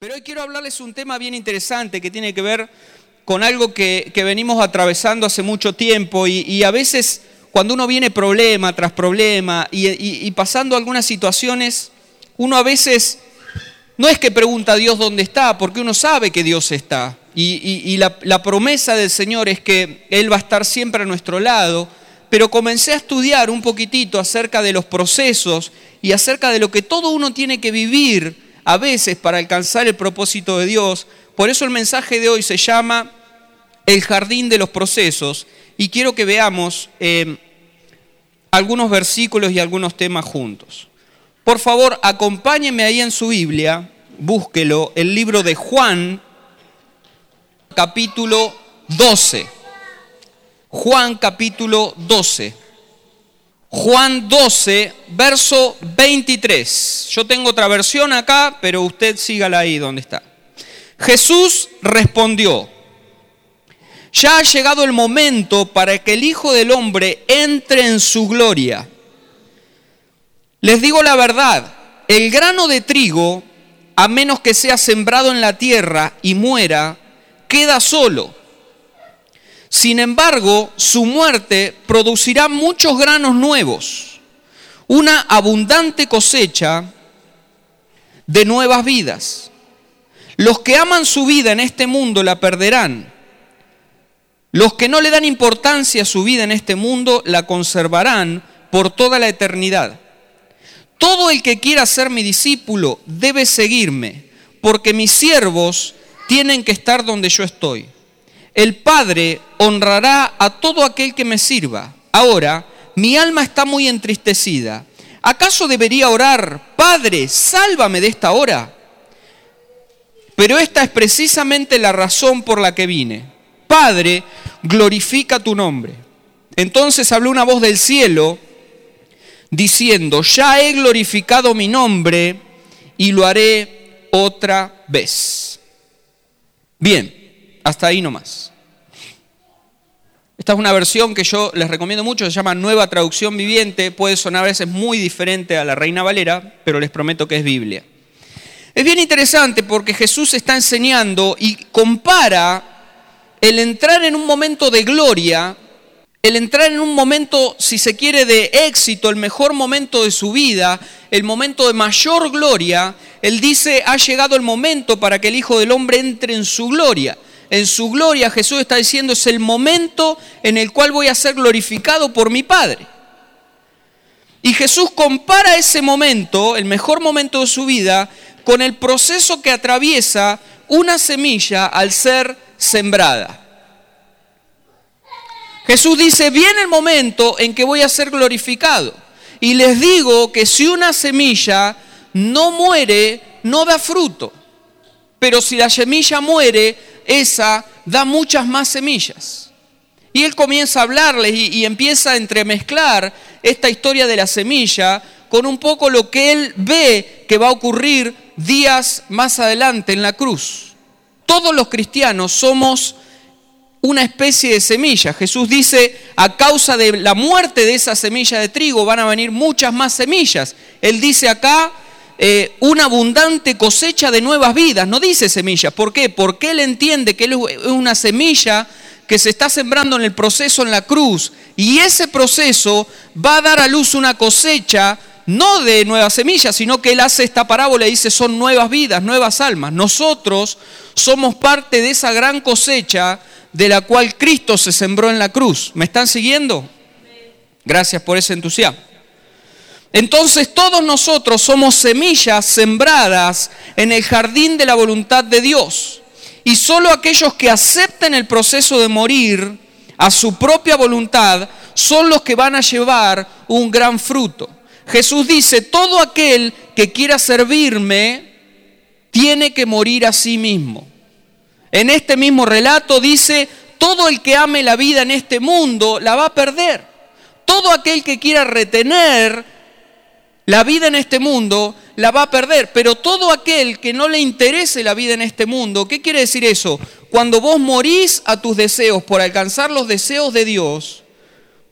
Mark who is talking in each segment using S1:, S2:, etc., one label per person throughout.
S1: Pero hoy quiero hablarles un tema bien interesante que tiene que ver con algo que, venimos atravesando hace mucho tiempo y, a veces cuando uno viene problema tras problema y, pasando algunas situaciones, uno a veces no es que pregunta a Dios dónde está, porque uno sabe que Dios está. Y, la, la promesa del Señor es que Él va a estar siempre a nuestro lado. Pero comencé a estudiar un poquitito acerca de los procesos y acerca de lo que todo uno tiene que vivir a veces para alcanzar el propósito de Dios. Por eso el mensaje de hoy se llama El jardín de los procesos y quiero que veamos eh, algunos versículos y algunos temas juntos. Por favor, acompáñenme ahí en su Biblia, búsquelo, el libro de Juan, capítulo 12. Juan capítulo 12. Juan 12, verso 23. Yo tengo otra versión acá, pero usted sígala ahí donde está. Jesús respondió, ya ha llegado el momento para que el Hijo del Hombre entre en su gloria. Les digo la verdad, el grano de trigo, a menos que sea sembrado en la tierra y muera, queda solo sin embargo, su muerte producirá muchos granos nuevos, una abundante cosecha de nuevas vidas. Los que aman su vida en este mundo la perderán. Los que no le dan importancia a su vida en este mundo la conservarán por toda la eternidad. Todo el que quiera ser mi discípulo debe seguirme, porque mis siervos tienen que estar donde yo estoy. El Padre honrará a todo aquel que me sirva. Ahora, mi alma está muy entristecida. ¿Acaso debería orar, Padre, sálvame de esta hora? Pero esta es precisamente la razón por la que vine. Padre, glorifica tu nombre. Entonces habló una voz del cielo diciendo, ya he glorificado mi nombre y lo haré otra vez. Bien, hasta ahí nomás. Esta es una versión que yo les recomiendo mucho, se llama Nueva Traducción Viviente, puede sonar a veces muy diferente a la Reina Valera, pero les prometo que es Biblia. Es bien interesante porque Jesús está enseñando y compara el entrar en un momento de gloria, el entrar en un momento, si se quiere, de éxito, el mejor momento de su vida, el momento de mayor gloria, él dice, ha llegado el momento para que el Hijo del Hombre entre en su gloria en su gloria, Jesús está diciendo, es el momento en el cual voy a ser glorificado por mi Padre. Y Jesús compara ese momento, el mejor momento de su vida, con el proceso que atraviesa una semilla al ser sembrada. Jesús dice, viene el momento en que voy a ser glorificado. Y les digo que si una semilla no muere, no da fruto. Pero si la semilla muere, esa da muchas más semillas. Y él comienza a hablarles y, empieza a entremezclar esta historia de la semilla con un poco lo que él ve que va a ocurrir días más adelante en la cruz. Todos los cristianos somos una especie de semilla. Jesús dice, a causa de la muerte de esa semilla de trigo van a venir muchas más semillas. Él dice acá, eh, una abundante cosecha de nuevas vidas. No dice semillas. ¿Por qué? Porque él entiende que él es una semilla que se está sembrando en el proceso en la cruz. Y ese proceso va a dar a luz una cosecha no de nuevas semillas, sino que él hace esta parábola y dice son nuevas vidas, nuevas almas. Nosotros somos parte de esa gran cosecha de la cual Cristo se sembró en la cruz. ¿Me están siguiendo? Gracias por ese entusiasmo. Entonces todos nosotros somos semillas sembradas en el jardín de la voluntad de Dios. Y solo aquellos que acepten el proceso de morir a su propia voluntad son los que van a llevar un gran fruto. Jesús dice, todo aquel que quiera servirme tiene que morir a sí mismo. En este mismo relato dice, todo el que ame la vida en este mundo la va a perder. Todo aquel que quiera retener la vida en este mundo la va a perder, pero todo aquel que no le interese la vida en este mundo, ¿qué quiere decir eso? Cuando vos morís a tus deseos por alcanzar los deseos de Dios,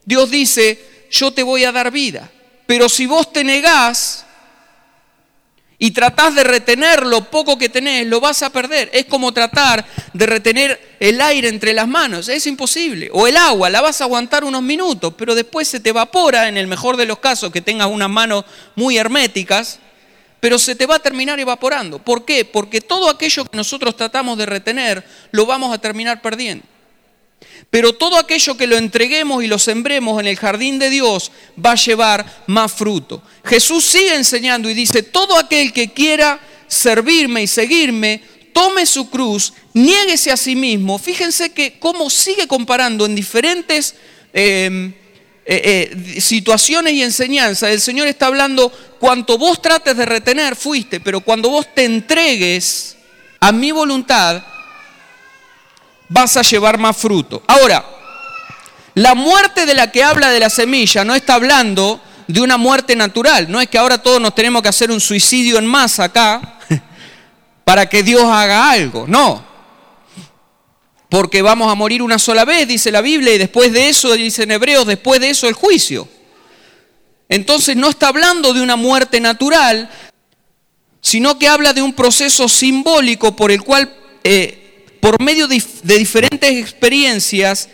S1: Dios dice, yo te voy a dar vida. Pero si vos te negás y tratás de retener lo poco que tenés, lo vas a perder. Es como tratar de retener el aire entre las manos, es imposible. O el agua, la vas a aguantar unos minutos, pero después se te evapora, en el mejor de los casos, que tengas unas manos muy herméticas, pero se te va a terminar evaporando. ¿Por qué? Porque todo aquello que nosotros tratamos de retener, lo vamos a terminar perdiendo. Pero todo aquello que lo entreguemos y lo sembremos en el jardín de Dios va a llevar más fruto. Jesús sigue enseñando y dice, todo aquel que quiera servirme y seguirme, tome su cruz, niéguese a sí mismo. Fíjense que cómo sigue comparando en diferentes em, eh, eh, situaciones y enseñanzas. El Señor está hablando, cuanto vos trates de retener, fuiste, pero cuando vos te entregues a mi voluntad, vas a llevar más fruto. Ahora, la muerte de la que habla de la semilla no está hablando de una muerte natural. No es que ahora todos nos tenemos que hacer un suicidio en masa acá para que Dios haga algo. No. Porque vamos a morir una sola vez, dice la Biblia, y después de eso, dicen Hebreos, después de eso el juicio. Entonces no está hablando de una muerte natural, sino que habla de un proceso simbólico por el cual eh, por medio de, diferentes experiencias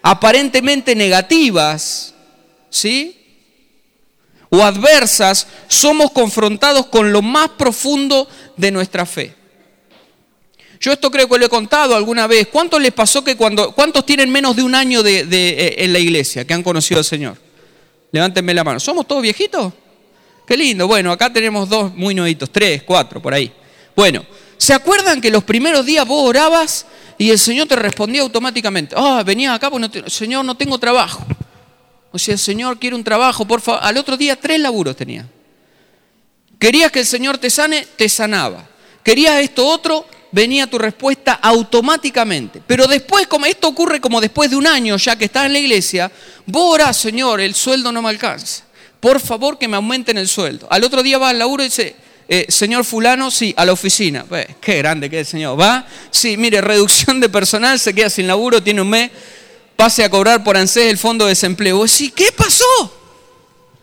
S1: aparentemente negativas, ¿sí? O adversas, somos confrontados con lo más profundo de nuestra fe. Yo esto creo que lo he contado alguna vez. ¿Cuántos les pasó que cuando, cuántos tienen menos de un año de, eh, en la iglesia que han conocido al Señor? Levántenme la mano. ¿Somos todos viejitos? Qué lindo. Bueno, acá tenemos dos muy nuevitos, tres, cuatro, por ahí. Bueno, ¿Se acuerdan que los primeros días vos orabas y el Señor te respondía automáticamente? Ah, venía acá, porque Señor, no tengo trabajo. O sea, el Señor quiere un trabajo, por favor. Al otro día tres laburos tenía. Querías que el Señor te sane, te sanaba. Querías esto otro, venía tu respuesta automáticamente. Pero después, como esto ocurre como después de un año ya que estás en la iglesia, vos orás, Señor, el sueldo no me alcanza. Por favor que me aumenten el sueldo. Al otro día va al laburo y dice, eh, señor fulano, sí, a la oficina. qué grande que es el señor. ¿Va? Sí, mire, reducción de personal, se queda sin laburo, tiene un mes, pase a cobrar por ANSES el fondo de desempleo. Sí, ¿qué pasó?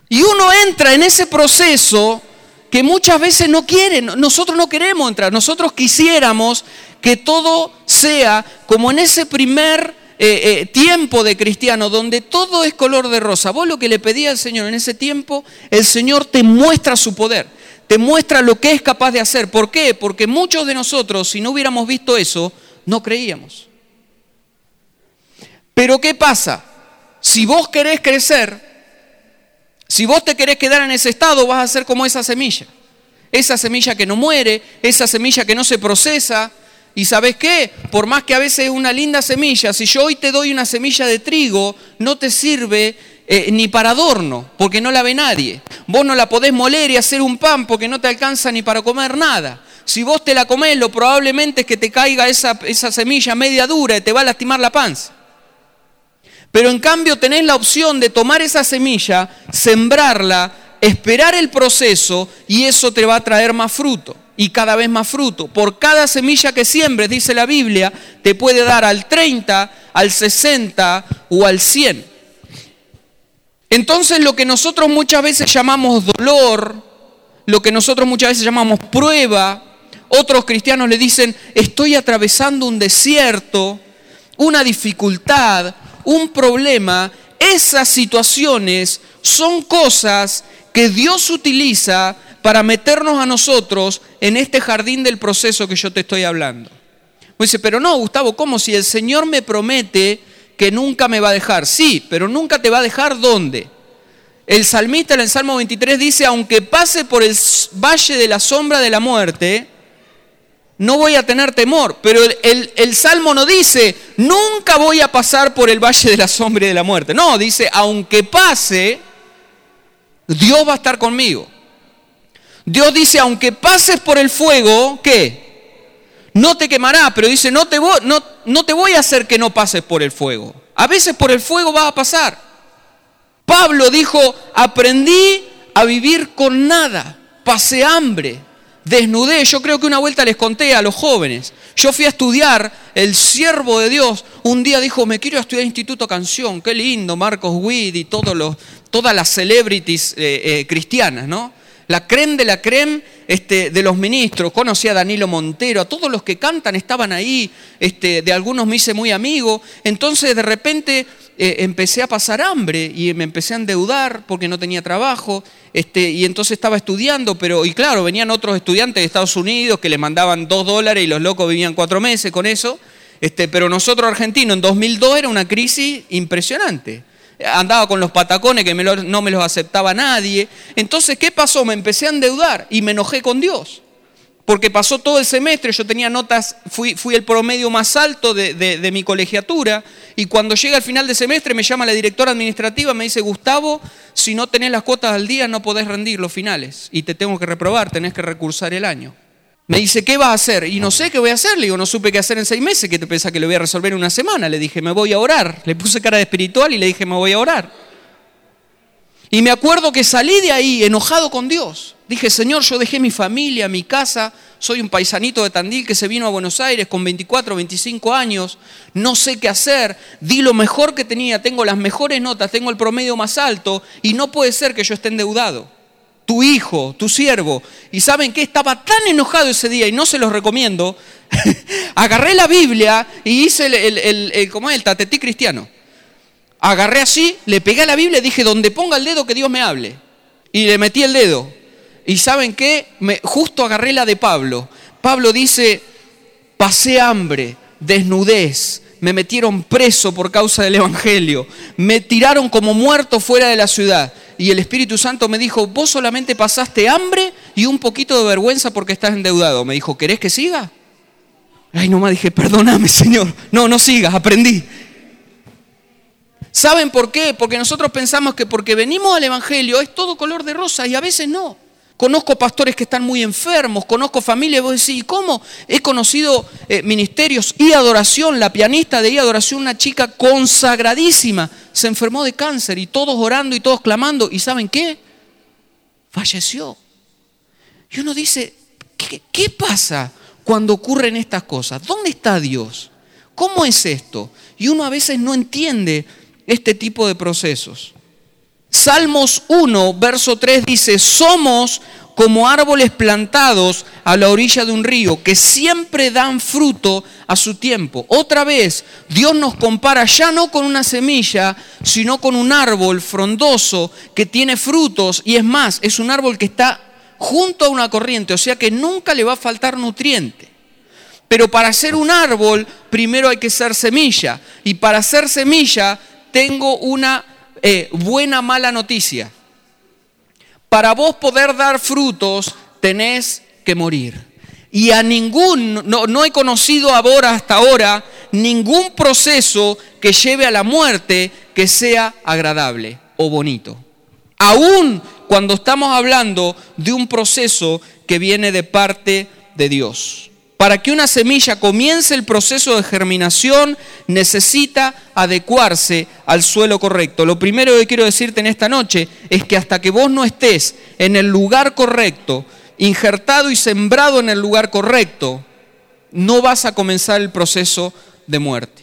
S1: Y uno entra en ese proceso que muchas veces no quiere, nosotros no queremos entrar, nosotros quisiéramos que todo sea como en ese primer eh, eh, tiempo de cristiano donde todo es color de rosa. Vos lo que le pedía al Señor en ese tiempo, el Señor te muestra su poder te muestra lo que es capaz de hacer. ¿Por qué? Porque muchos de nosotros, si no hubiéramos visto eso, no creíamos. Pero ¿qué pasa? Si vos querés crecer, si vos te querés quedar en ese estado, vas a ser como esa semilla. Esa semilla que no muere, esa semilla que no se procesa. Y sabes qué? Por más que a veces es una linda semilla, si yo hoy te doy una semilla de trigo, no te sirve eh, ni para adorno, porque no la ve nadie. Vos no la podés moler y hacer un pan porque no te alcanza ni para comer nada. Si vos te la comés, lo probablemente es que te caiga esa, esa semilla media dura y te va a lastimar la panza. Pero en cambio tenés la opción de tomar esa semilla, sembrarla, esperar el proceso y eso te va a traer más fruto y cada vez más fruto. Por cada semilla que siembres, dice la Biblia, te puede dar al 30, al 60 o al 100. Entonces lo que nosotros muchas veces llamamos dolor, lo que nosotros muchas veces llamamos prueba, otros cristianos le dicen, estoy atravesando un desierto, una dificultad, un problema, esas situaciones son cosas que Dios utiliza para meternos a nosotros en este jardín del proceso que yo te estoy hablando. dice, pero no, Gustavo, ¿cómo si el Señor me promete que nunca me va a dejar. Sí, pero nunca te va a dejar dónde. El salmista en el Salmo 23 dice, aunque pase por el valle de la sombra de la muerte, no voy a tener temor. Pero el, el, Salmo no dice, nunca voy a pasar por el valle de la sombra de la muerte. No, dice, aunque pase, Dios va a estar conmigo. Dios dice, aunque pases por el fuego, ¿qué? No te quemará, pero dice, no te, voy, no, no te voy a hacer que no pases por el fuego. A veces por el fuego va a pasar. Pablo dijo, aprendí a vivir con nada, pasé hambre, desnudé. Yo creo que una vuelta les conté a los jóvenes. Yo fui a estudiar, el siervo de Dios un día dijo, me quiero estudiar Instituto Canción, qué lindo, Marcos Witt y todas las celebrities eh, eh, cristianas, ¿no? La creme de la creme este, de los ministros. Conocí a Danilo Montero, a todos los que cantan estaban ahí, este, de algunos me hice muy amigo. Entonces de repente eh, empecé a pasar hambre y me empecé a endeudar porque no tenía trabajo. Este, y entonces estaba estudiando, pero, y claro, venían otros estudiantes de Estados Unidos que le mandaban dos dólares y los locos vivían cuatro meses con eso. Este, pero nosotros argentinos en 2002 era una crisis impresionante andaba con los patacones que no me los aceptaba nadie. Entonces, ¿qué pasó? Me empecé a endeudar y me enojé con Dios. Porque pasó todo el semestre, yo tenía notas, fui, el promedio más alto de, de, mi colegiatura, y cuando llega el final de semestre me llama la directora administrativa, me dice, Gustavo, si no tenés las cuotas al día no podés rendir los finales, y te tengo que reprobar, tenés que recursar el año. Me dice, ¿qué vas a hacer? Y no sé qué voy a hacer. Le digo, no supe qué hacer en seis meses. ¿Qué te pensás que lo voy a resolver en una semana? Le dije, me voy a orar. Le puse cara de espiritual y le dije, me voy a orar. Y me acuerdo que salí de ahí enojado con Dios. Dije, Señor, yo dejé mi familia, mi casa. Soy un paisanito de Tandil que se vino a Buenos Aires con 24, 25 años. No sé qué hacer. Di lo mejor que tenía. Tengo las mejores notas. Tengo el promedio más alto. Y no puede ser que yo esté endeudado tu hijo, tu siervo. Y saben que estaba tan enojado ese día y no se los recomiendo. Agarré la Biblia y hice el, el, ¿cómo es? el tatetí cristiano. Agarré así, le pegué a la Biblia y dije, donde ponga el dedo que Dios me hable. Y le metí el dedo. Y saben qué? Me, justo agarré la de Pablo. Pablo dice, pasé hambre, desnudez, me metieron preso por causa del Evangelio, me tiraron como muerto fuera de la ciudad y el Espíritu Santo me dijo, vos solamente pasaste hambre y un poquito de vergüenza porque estás endeudado. Me dijo, ¿querés que siga? Ay, nomás dije, perdóname, Señor. No, no sigas, aprendí. ¿Saben por qué? Porque nosotros pensamos que porque venimos al Evangelio es todo color de rosa y a veces no. Conozco pastores que están muy enfermos, conozco familias, vos decís, ¿cómo? He conocido eh, ministerios y adoración, la pianista de y adoración, una chica consagradísima, se enfermó de cáncer y todos orando y todos clamando, ¿y saben qué? Falleció. Y uno dice, ¿qué, qué pasa cuando ocurren estas cosas? ¿Dónde está Dios? ¿Cómo es esto? Y uno a veces no entiende este tipo de procesos. Salmos 1, verso 3 dice, somos como árboles plantados a la orilla de un río, que siempre dan fruto a su tiempo. Otra vez, Dios nos compara ya no con una semilla, sino con un árbol frondoso que tiene frutos, y es más, es un árbol que está junto a una corriente, o sea que nunca le va a faltar nutriente. Pero para ser un árbol, primero hay que ser semilla, y para ser semilla tengo una eh, buena, mala noticia. Para vos poder dar frutos, tenés que morir. Y a ningún, no, no he conocido ahora hasta ahora ningún proceso que lleve a la muerte que sea agradable o bonito. Aún cuando estamos hablando de un proceso que viene de parte de Dios. Para que una semilla comience el proceso de germinación necesita adecuarse al suelo correcto. Lo primero que quiero decirte en esta noche es que hasta que vos no estés en el lugar correcto, injertado y sembrado en el lugar correcto, no vas a comenzar el proceso de muerte.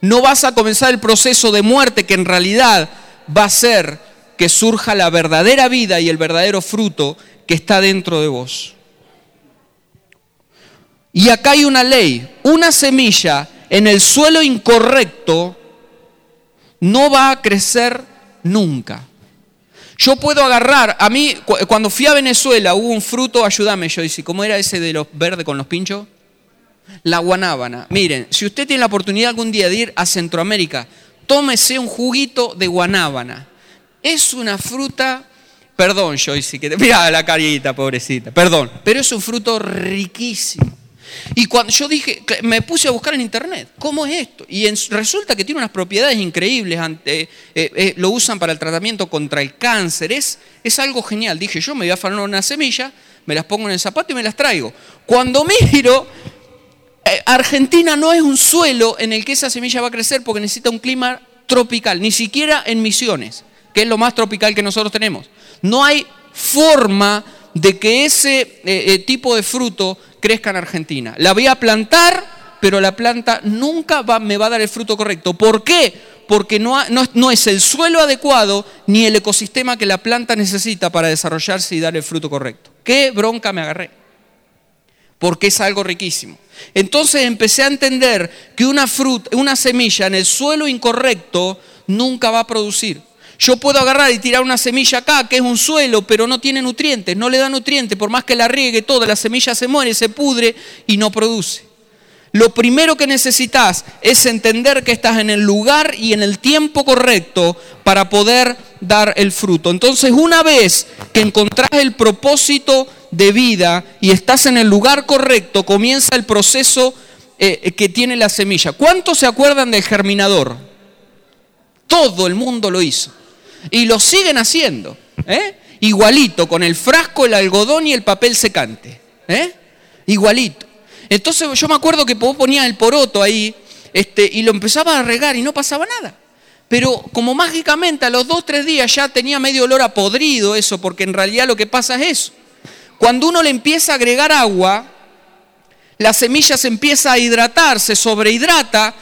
S1: No vas a comenzar el proceso de muerte que en realidad va a ser que surja la verdadera vida y el verdadero fruto que está dentro de vos. Y acá hay una ley, una semilla en el suelo incorrecto no va a crecer nunca. Yo puedo agarrar, a mí cuando fui a Venezuela hubo un fruto, ayúdame yo, ¿cómo era ese de los verdes con los pinchos? La guanábana. Miren, si usted tiene la oportunidad algún día de ir a Centroamérica, tómese un juguito de guanábana. Es una fruta, perdón Joyce, que te mira la carita, pobrecita, perdón, pero es un fruto riquísimo. Y cuando yo dije, me puse a buscar en internet, ¿cómo es esto? Y resulta que tiene unas propiedades increíbles, ante, eh, eh, lo usan para el tratamiento contra el cáncer, es, es algo genial. Dije, yo me voy a afanar una semilla, me las pongo en el zapato y me las traigo. Cuando miro, eh, Argentina no es un suelo en el que esa semilla va a crecer porque necesita un clima tropical, ni siquiera en Misiones, que es lo más tropical que nosotros tenemos. No hay forma de que ese tipo de fruto crezca en Argentina. La voy a plantar, pero la planta nunca me va a dar el fruto correcto. ¿Por qué? porque no, no, es el suelo adecuado ni el ecosistema que la planta necesita para desarrollarse y dar el fruto correcto. ¿Qué bronca me agarré? Porque es algo riquísimo. Entonces empecé a entender que una fruta, una semilla en el suelo incorrecto nunca va a producir. Yo puedo agarrar y tirar una semilla acá, que es un suelo, pero no tiene nutrientes, no le da nutrientes, por más que la riegue toda, la semilla se muere, se pudre y no produce. Lo primero que necesitas es entender que estás en el lugar y en el tiempo correcto para poder dar el fruto. Entonces, una vez que encontrás el propósito de vida y estás en el lugar correcto, comienza el proceso eh, que tiene la semilla. ¿Cuántos se acuerdan del germinador? Todo el mundo lo hizo. Y lo siguen haciendo. ¿eh? Igualito, con el frasco, el algodón y el papel secante. ¿eh? Igualito. Entonces yo me acuerdo que vos ponías el poroto ahí este, y lo empezaba a regar y no pasaba nada. Pero como mágicamente a los dos, tres días ya tenía medio olor a podrido eso, porque en realidad lo que pasa es eso. Cuando uno le empieza a agregar agua, la semilla se empieza a hidratar, se sobrehidrata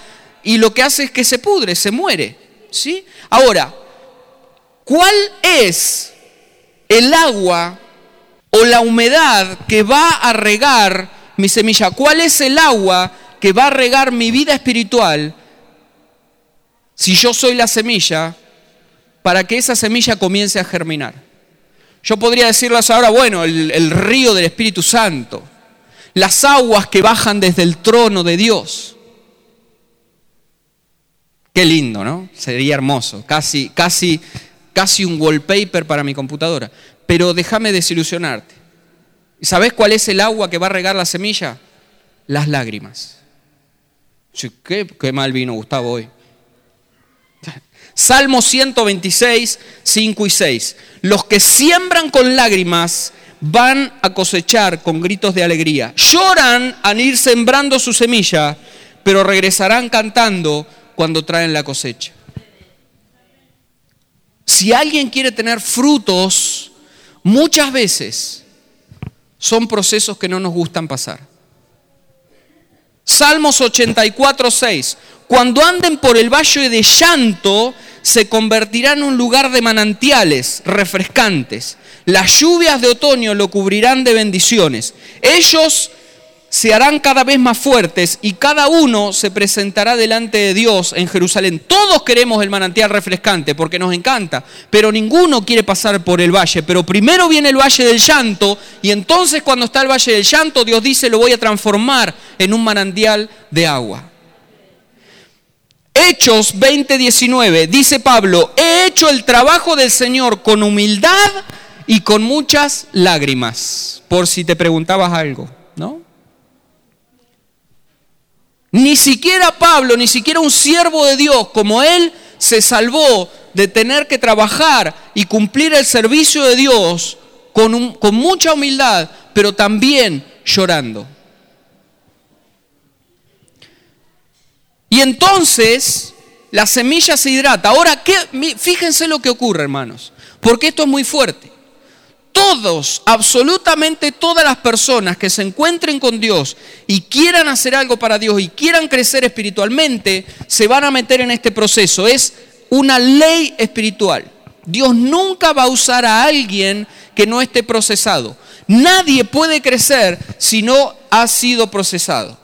S1: y lo que hace es que se pudre, se muere. ¿sí? Ahora, ¿cuál es el agua o la humedad que va a regar mi semilla? ¿Cuál es el agua que va a regar mi vida espiritual si yo soy la semilla para que esa semilla comience a germinar? Yo podría decirles ahora, bueno, el, el río del Espíritu Santo, las aguas que bajan desde el trono de Dios. Qué lindo, ¿no? Sería hermoso, casi, casi, casi un wallpaper para mi computadora. Pero déjame desilusionarte. ¿Y sabes cuál es el agua que va a regar la semilla? Las lágrimas. ¿Qué, qué mal vino Gustavo hoy. Salmo 126, 5 y 6. Los que siembran con lágrimas van a cosechar con gritos de alegría. Lloran al ir sembrando su semilla, pero regresarán cantando cuando traen la cosecha. Si alguien quiere tener frutos, muchas veces son procesos que no nos gustan pasar. Salmos 84, 6. Cuando anden por el valle de llanto, se convertirán en un lugar de manantiales refrescantes. Las lluvias de otoño lo cubrirán de bendiciones. Ellos se harán cada vez más fuertes y cada uno se presentará delante de Dios en Jerusalén. Todos queremos el manantial refrescante porque nos encanta, pero ninguno quiere pasar por el valle. Pero primero viene el valle del llanto y entonces cuando está el valle del llanto Dios dice lo voy a transformar en un manantial de agua. Hechos 20:19 dice Pablo, he hecho el trabajo del Señor con humildad y con muchas lágrimas, por si te preguntabas algo, ¿no? Ni siquiera Pablo, ni siquiera un siervo de Dios como él, se salvó de tener que trabajar y cumplir el servicio de Dios con, mucha humildad, pero también llorando. Y entonces la semilla se hidrata. Ahora, fíjense lo que ocurre, hermanos, porque esto es muy fuerte todos, absolutamente todas las personas que se encuentren con Dios y quieran hacer algo para Dios y quieran crecer espiritualmente, se van a meter en este proceso. Es una ley espiritual. Dios nunca va a usar a alguien que no esté procesado. Nadie puede crecer si no ha sido procesado.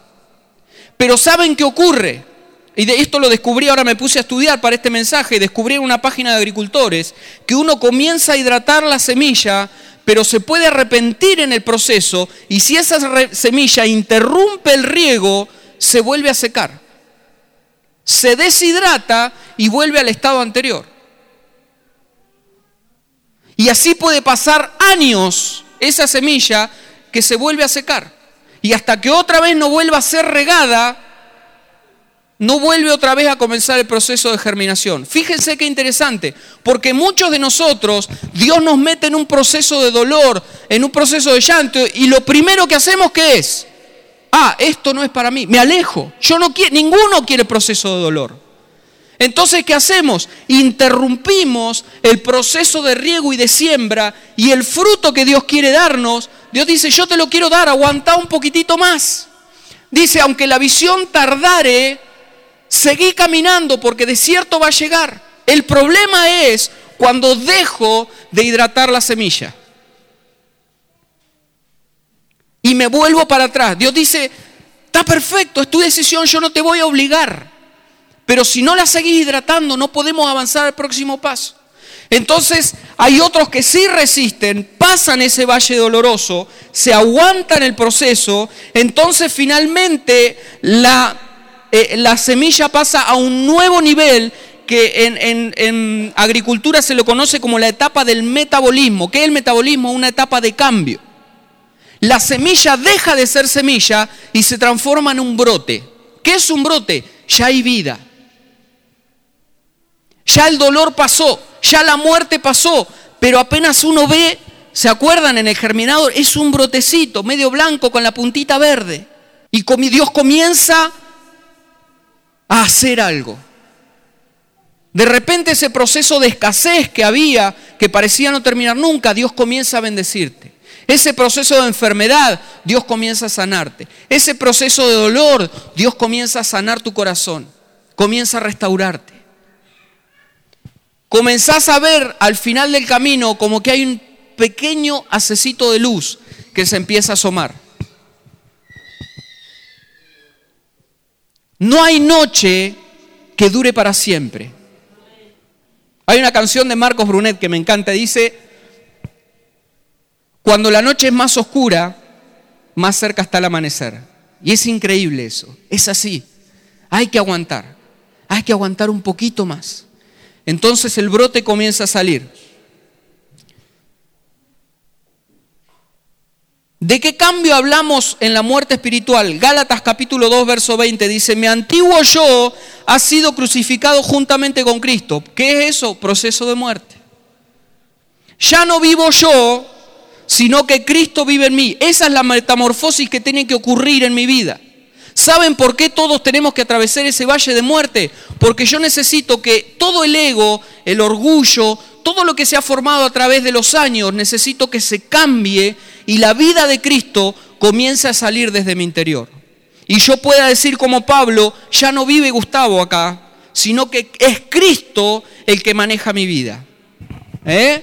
S1: Pero ¿saben qué ocurre? Y de esto lo descubrí, ahora me puse a estudiar para este mensaje, descubrí en una página de agricultores que uno comienza a hidratar la semilla, pero se puede arrepentir en el proceso y si esa semilla interrumpe el riego, se vuelve a secar. Se deshidrata y vuelve al estado anterior. Y así puede pasar años esa semilla que se vuelve a secar. Y hasta que otra vez no vuelva a ser regada, no vuelve otra vez a comenzar el proceso de germinación. Fíjense qué interesante, porque muchos de nosotros, Dios nos mete en un proceso de dolor, en un proceso de llanto, y lo primero que hacemos, ¿qué es? Ah, esto no es para mí, me alejo. Yo no quiero, ninguno quiere proceso de dolor. Entonces, ¿qué hacemos? Interrumpimos el proceso de riego y de siembra y el fruto que Dios quiere darnos. Dios dice, yo te lo quiero dar, aguanta un poquitito más. Dice, aunque la visión tardare, seguí caminando porque desierto va a llegar. El problema es cuando dejo de hidratar la semilla. Y me vuelvo para atrás. Dios dice, está perfecto, es tu decisión, yo no te voy a obligar. Pero si no la seguís hidratando, no podemos avanzar al próximo paso. Entonces hay otros que sí resisten, pasan ese valle doloroso, se aguantan el proceso, entonces finalmente la, eh, la semilla pasa a un nuevo nivel que en, en, agricultura se lo conoce como la etapa del metabolismo. ¿Qué es el metabolismo? Una etapa de cambio. La semilla deja de ser semilla y se transforma en un brote. ¿Qué es un brote? Ya hay vida. Ya el dolor pasó, ya la muerte pasó, pero apenas uno ve, ¿se acuerdan en el germinador? Es un brotecito medio blanco con la puntita verde. Y Dios comienza a hacer algo. De repente ese proceso de escasez que había, que parecía no terminar nunca, Dios comienza a bendecirte. Ese proceso de enfermedad, Dios comienza a sanarte. Ese proceso de dolor, Dios comienza a sanar tu corazón. Comienza a restaurarte. Comenzás a ver al final del camino como que hay un pequeño acecito de luz que se empieza a asomar. No hay noche que dure para siempre. Hay una canción de Marcos Brunet que me encanta, dice, cuando la noche es más oscura, más cerca está el amanecer. Y es increíble eso, es así. Hay que aguantar, hay que aguantar un poquito más. Entonces el brote comienza a salir. ¿De qué cambio hablamos en la muerte espiritual? Gálatas capítulo 2, verso 20 dice, mi antiguo yo ha sido crucificado juntamente con Cristo. ¿Qué es eso? Proceso de muerte. Ya no vivo yo, sino que Cristo vive en mí. Esa es la metamorfosis que tiene que ocurrir en mi vida. ¿Saben por qué todos tenemos que atravesar ese valle de muerte? Porque yo necesito que todo el ego, el orgullo, todo lo que se ha formado a través de los años, necesito que se cambie y la vida de Cristo comience a salir desde mi interior. Y yo pueda decir como Pablo, ya no vive Gustavo acá, sino que es Cristo el que maneja mi vida. ¿Eh?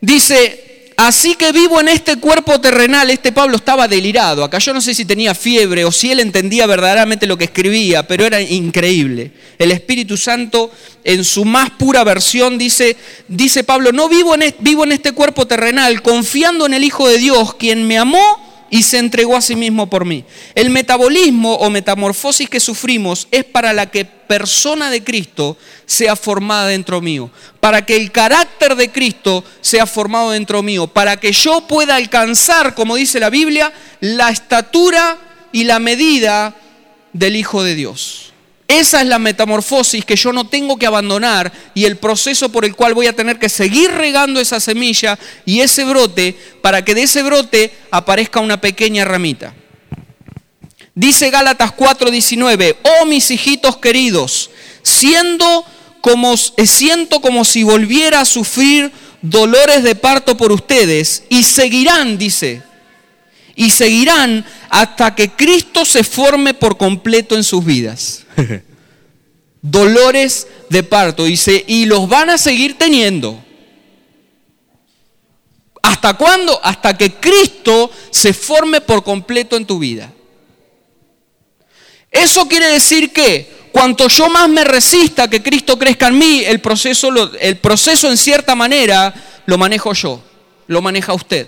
S1: Dice, Así que vivo en este cuerpo terrenal, este Pablo estaba delirado. Acá yo no sé si tenía fiebre o si él entendía verdaderamente lo que escribía, pero era increíble. El Espíritu Santo en su más pura versión dice, dice Pablo, no vivo en, vivo en este cuerpo terrenal, confiando en el Hijo de Dios, quien me amó y se entregó a sí mismo por mí. El metabolismo o metamorfosis que sufrimos es para la que persona de Cristo sea formada dentro mío, para que el carácter de Cristo sea formado dentro mío, para que yo pueda alcanzar, como dice la Biblia, la estatura y la medida del Hijo de Dios. Esa es la metamorfosis que yo no tengo que abandonar y el proceso por el cual voy a tener que seguir regando esa semilla y ese brote para que de ese brote aparezca una pequeña ramita. Dice Gálatas 4:19, oh mis hijitos queridos, siendo como, eh, siento como si volviera a sufrir dolores de parto por ustedes y seguirán, dice, y seguirán hasta que Cristo se forme por completo en sus vidas. Dolores de parto, dice, y los van a seguir teniendo. ¿Hasta cuándo? Hasta que Cristo se forme por completo en tu vida. Eso quiere decir que cuanto yo más me resista que Cristo crezca en mí, el proceso, el proceso en cierta manera lo manejo yo, lo maneja usted.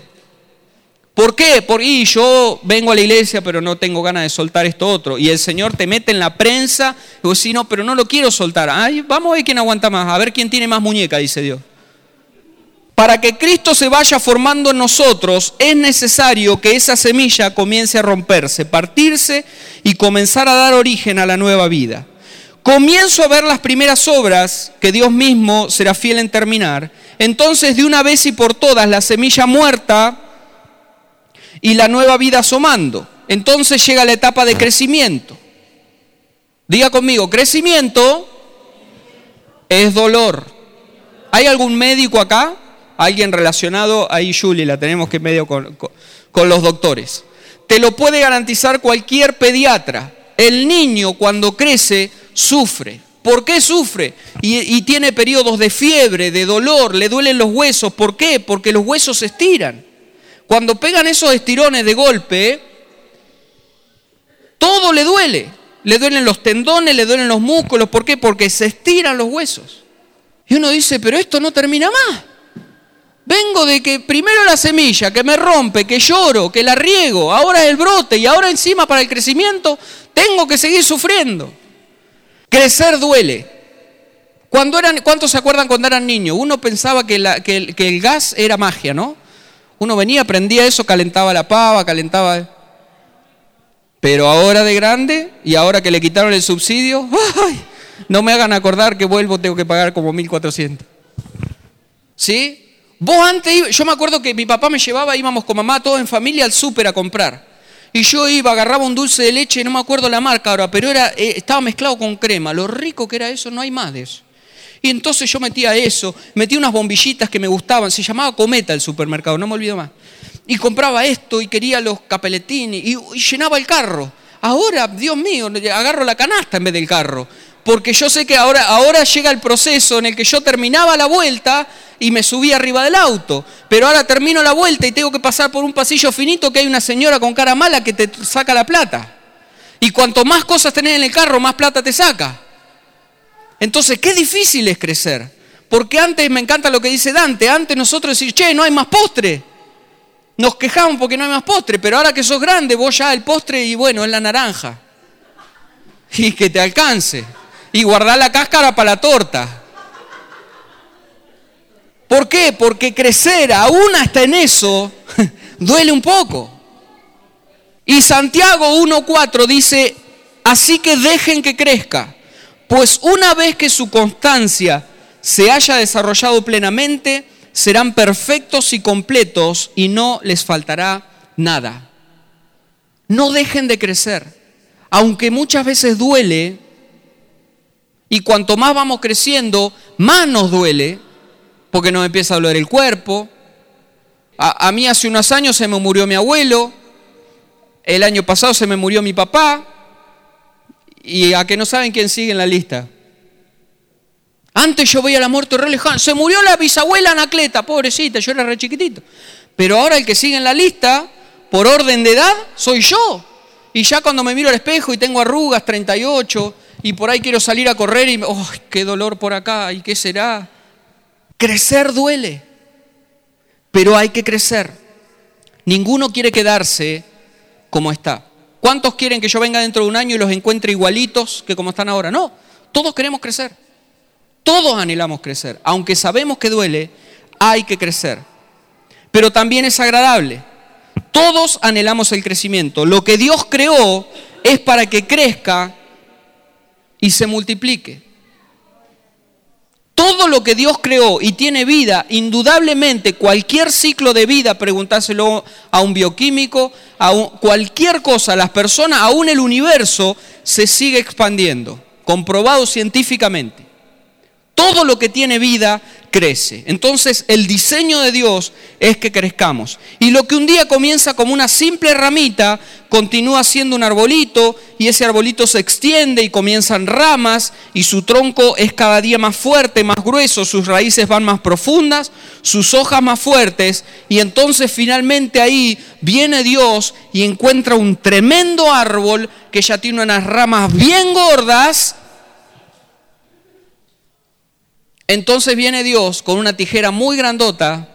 S1: ¿Por qué? Porque yo vengo a la iglesia, pero no tengo ganas de soltar esto otro. Y el Señor te mete en la prensa, y vos no, pero no lo quiero soltar. Ay, vamos a ver quién aguanta más, a ver quién tiene más muñeca, dice Dios. Para que Cristo se vaya formando en nosotros, es necesario que esa semilla comience a romperse, partirse y comenzar a dar origen a la nueva vida. Comienzo a ver las primeras obras que Dios mismo será fiel en terminar. Entonces, de una vez y por todas, la semilla muerta y la nueva vida asomando. Entonces llega la etapa de crecimiento. Diga conmigo, crecimiento es dolor. ¿Hay algún médico acá? ¿Alguien relacionado? Ahí Julie, la tenemos que medio con, con los doctores. Te lo puede garantizar cualquier pediatra. El niño cuando crece sufre. ¿Por qué sufre? Y, tiene periodos de fiebre, de dolor, le duelen los huesos. ¿Por qué? Porque los huesos se estiran. Cuando pegan esos estirones de golpe, todo le duele. Le duelen los tendones, le duelen los músculos. ¿Por qué? Porque se estiran los huesos. Y uno dice, pero esto no termina más. Vengo de que primero la semilla, que me rompe, que lloro, que la riego, ahora el brote y ahora encima para el crecimiento tengo que seguir sufriendo. Crecer duele. Cuando eran, ¿Cuántos se acuerdan cuando eran niños? Uno pensaba que, el, gas era magia, ¿no? Uno venía, prendía eso, calentaba la pava, calentaba... Pero ahora de grande y ahora que le quitaron el subsidio, no me hagan acordar que vuelvo, tengo que pagar como 1.400. ¿Sí? Vos antes, yo me acuerdo que mi papá me llevaba, íbamos con mamá, todos en familia, al súper a comprar. Y yo iba, agarraba un dulce de leche, no me acuerdo la marca ahora, pero era, eh, estaba mezclado con crema. Lo rico que era eso, no hay más de eso. Y entonces yo metía eso, metía unas bombillitas que me gustaban, se llamaba Cometa el supermercado, no me olvido más. Y compraba esto y quería los capeletines y, llenaba el carro. Ahora, Dios mío, agarro la canasta en vez del carro porque yo sé que ahora, ahora llega el proceso en el que yo terminaba la vuelta y me subí arriba del auto, pero ahora termino la vuelta y tengo que pasar por un pasillo finito que hay una señora con cara mala que te saca la plata. Y cuanto más cosas tenés en el carro, más plata te saca. Entonces, qué difícil es crecer. Porque antes, me encanta lo que dice Dante, antes nosotros decimos, che, no hay más postre. Nos quejamos porque no hay más postre, pero ahora que sos grande, vos ya el postre y bueno, es la naranja. Y que te alcance y guardar la cáscara para la torta. ¿Por qué? Porque crecer aún hasta en eso duele un poco. Y Santiago 1.4 dice, así que dejen que crezca, pues una vez que su constancia se haya desarrollado plenamente, serán perfectos y completos y no les faltará nada. No dejen de crecer, aunque muchas veces duele, y cuanto más vamos creciendo, más nos duele, porque nos empieza a doler el cuerpo. A, mí hace unos años se me murió mi abuelo, el año pasado se me murió mi papá, y a que no saben quién sigue en la lista. Antes yo veía la muerte re lejana. Se murió la bisabuela Anacleta, pobrecita, yo era re chiquitito. Pero ahora el que sigue en la lista, por orden de edad, soy yo. Y ya cuando me miro al espejo y tengo arrugas, 38, y por ahí quiero salir a correr y, ¡oh, qué dolor por acá! ¿Y qué será? Crecer duele, pero hay que crecer. Ninguno quiere quedarse como está. ¿Cuántos quieren que yo venga dentro de un año y los encuentre igualitos que como están ahora? No, todos queremos crecer. Todos anhelamos crecer. Aunque sabemos que duele, hay que crecer. Pero también es agradable. Todos anhelamos el crecimiento. Lo que Dios creó es para que crezca y se multiplique. Todo lo que Dios creó y tiene vida, indudablemente cualquier ciclo de vida, preguntárselo a un bioquímico, a cualquier cosa, las personas, aún el universo, se sigue expandiendo, comprobado científicamente. Todo lo que tiene vida crece. Entonces el diseño de Dios es que crezcamos. Y lo que un día comienza como una simple ramita, continúa siendo un arbolito y ese arbolito se extiende y comienzan ramas y su tronco es cada día más fuerte, más grueso, sus raíces van más profundas, sus hojas más fuertes y entonces finalmente ahí viene Dios y encuentra un tremendo árbol que ya tiene unas ramas bien gordas entonces viene Dios con una tijera muy grandota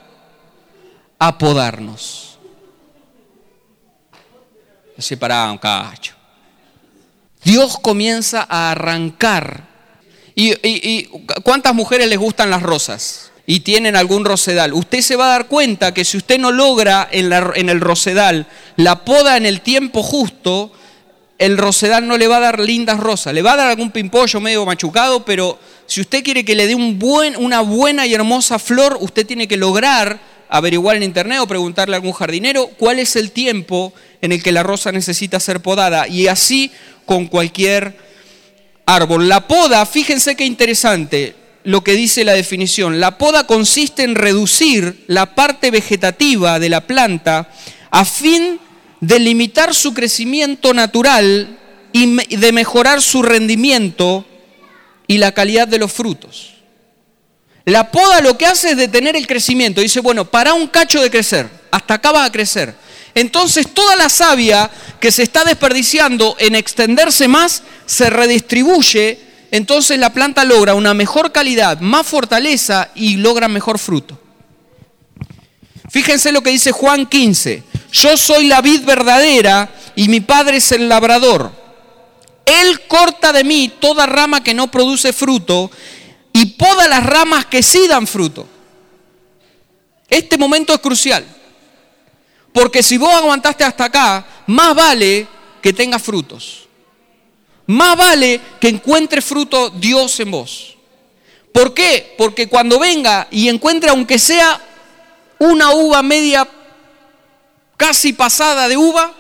S1: a podarnos. Se para un cacho. Dios comienza a arrancar. Y, cuántas mujeres les gustan las rosas? Y tienen algún rosedal. Usted se va a dar cuenta que si usted no logra en, en el rosedal la poda en el tiempo justo, el rosedal no le va a dar lindas rosas. Le va a dar algún pimpollo medio machucado, pero si usted quiere que le dé una buena y hermosa flor, usted tiene que lograr averiguar en internet o preguntarle a algún jardinero cuál es el tiempo en el que la rosa necesita ser podada. Y así con cualquier árbol. La poda, fíjense qué interesante lo que dice la definición. La poda consiste en reducir la parte vegetativa de la planta a fin de limitar su crecimiento natural y de mejorar su rendimiento y la calidad de los frutos. La poda lo que hace es detener el crecimiento. Dice, bueno, para un cacho de crecer, hasta acá va a crecer. Entonces toda la savia que se está desperdiciando en extenderse más se redistribuye, entonces la planta logra una mejor calidad, más fortaleza y logra mejor fruto. Fíjense lo que dice Juan 15, yo soy la vid verdadera y mi padre es el labrador. Él corta de mí toda rama que no produce fruto y poda las ramas que sí dan fruto. Este momento es crucial. Porque si vos aguantaste hasta acá, más vale que tengas frutos. Más vale que encuentre fruto Dios en vos. ¿Por qué? Porque cuando venga y encuentre, aunque sea una uva media casi pasada de uva,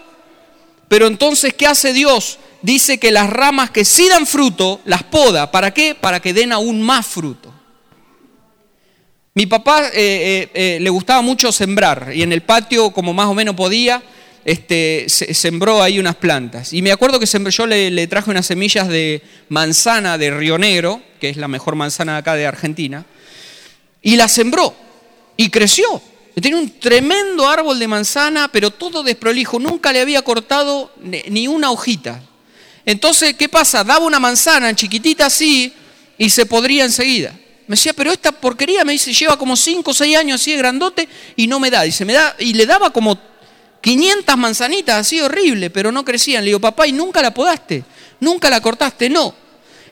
S1: pero entonces, ¿qué hace Dios? Dice que las ramas que sí dan fruto, las poda. ¿Para qué? Para que den aún más fruto. Mi papá eh, eh, eh, le gustaba mucho sembrar y en el patio, como más o menos podía, este, sembró ahí unas plantas. Y me acuerdo que yo le, le, traje unas semillas de manzana de Río Negro, que es la mejor manzana acá de Argentina, y la sembró y creció. Tenía un tremendo árbol de manzana, pero todo desprolijo, nunca le había cortado ni una hojita. Entonces, ¿qué pasa? Daba una manzana chiquitita así y se podría enseguida. Me decía, pero esta porquería, me dice, lleva como 5 o 6 años así de grandote y no me da. Dice, me da, y le daba como 500 manzanitas así horrible, pero no crecían. Le digo, papá, ¿y nunca la podaste? ¿Nunca la cortaste? No.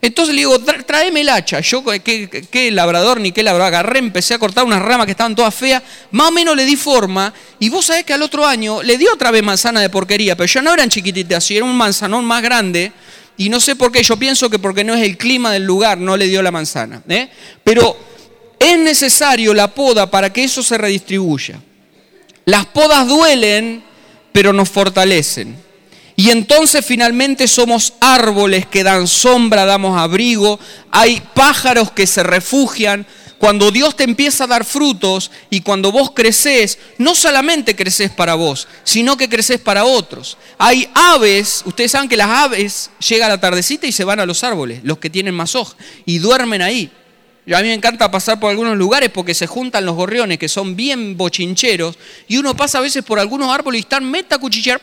S1: Entonces le digo, tráeme el hacha. Yo, ¿qué, labrador ni qué labrador? Agarré, empecé a cortar unas ramas que estaban todas feas. Más o menos le di forma. Y vos sabés que al otro año le di otra vez manzana de porquería, pero ya no eran chiquititas, sino era un manzanón más grande y no sé por qué, yo pienso que porque no es el clima del lugar, no le dio la manzana. ¿eh? Pero es necesario la poda para que eso se redistribuya. Las podas duelen, pero nos fortalecen. Y entonces finalmente somos árboles que dan sombra, damos abrigo, hay pájaros que se refugian, cuando Dios te empieza a dar frutos y cuando vos creces, no solamente creces para vos, sino que creces para otros. Hay aves, ustedes saben que las aves llegan a la tardecita y se van a los árboles, los que tienen más hojas, y duermen ahí. A mí me encanta pasar por algunos lugares porque se juntan los gorriones que son bien bochincheros y uno pasa a veces por algunos árboles y están meta cuchillar.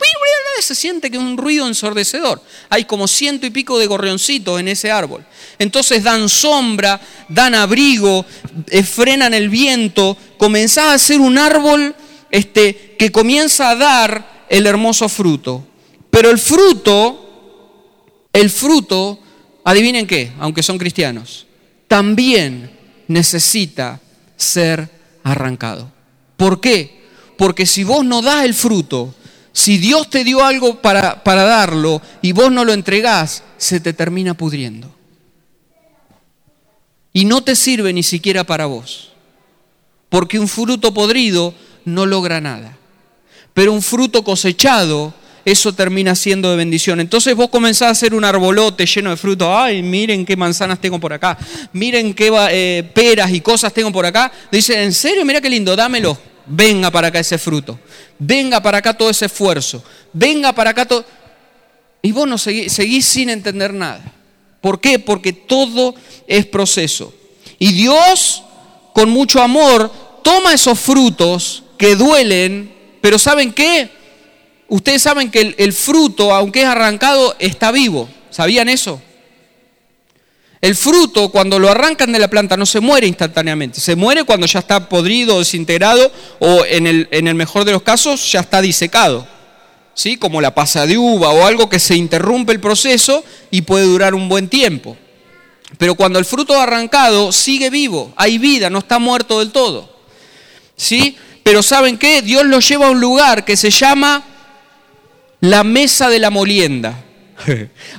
S1: Se siente que es un ruido ensordecedor. Hay como ciento y pico de gorrioncitos en ese árbol. Entonces dan sombra, dan abrigo, eh, frenan el viento. Comenzás a ser un árbol este, que comienza a dar el hermoso fruto. Pero el fruto, el fruto, adivinen qué, aunque son cristianos también necesita ser arrancado. ¿Por qué? Porque si vos no das el fruto, si Dios te dio algo para, para darlo y vos no lo entregás, se te termina pudriendo. Y no te sirve ni siquiera para vos. Porque un fruto podrido no logra nada. Pero un fruto cosechado eso termina siendo de bendición. Entonces vos comenzás a hacer un arbolote lleno de frutos. Ay, miren qué manzanas tengo por acá. Miren qué eh, peras y cosas tengo por acá. Dice, ¿en serio? Mira qué lindo, dámelo. Venga para acá ese fruto. Venga para acá todo ese esfuerzo. Venga para acá todo... Y vos no seguís, seguís sin entender nada. ¿Por qué? Porque todo es proceso. Y Dios, con mucho amor, toma esos frutos que duelen, pero ¿saben qué? Ustedes saben que el, fruto, aunque es arrancado, está vivo. ¿Sabían eso? El fruto, cuando lo arrancan de la planta, no se muere instantáneamente. Se muere cuando ya está podrido, desintegrado o en el, en el mejor de los casos ya está disecado. ¿Sí? Como la pasa de uva o algo que se interrumpe el proceso y puede durar un buen tiempo. Pero cuando el fruto arrancado sigue vivo, hay vida, no está muerto del todo. ¿Sí? Pero ¿saben qué? Dios lo lleva a un lugar que se llama la mesa de la molienda.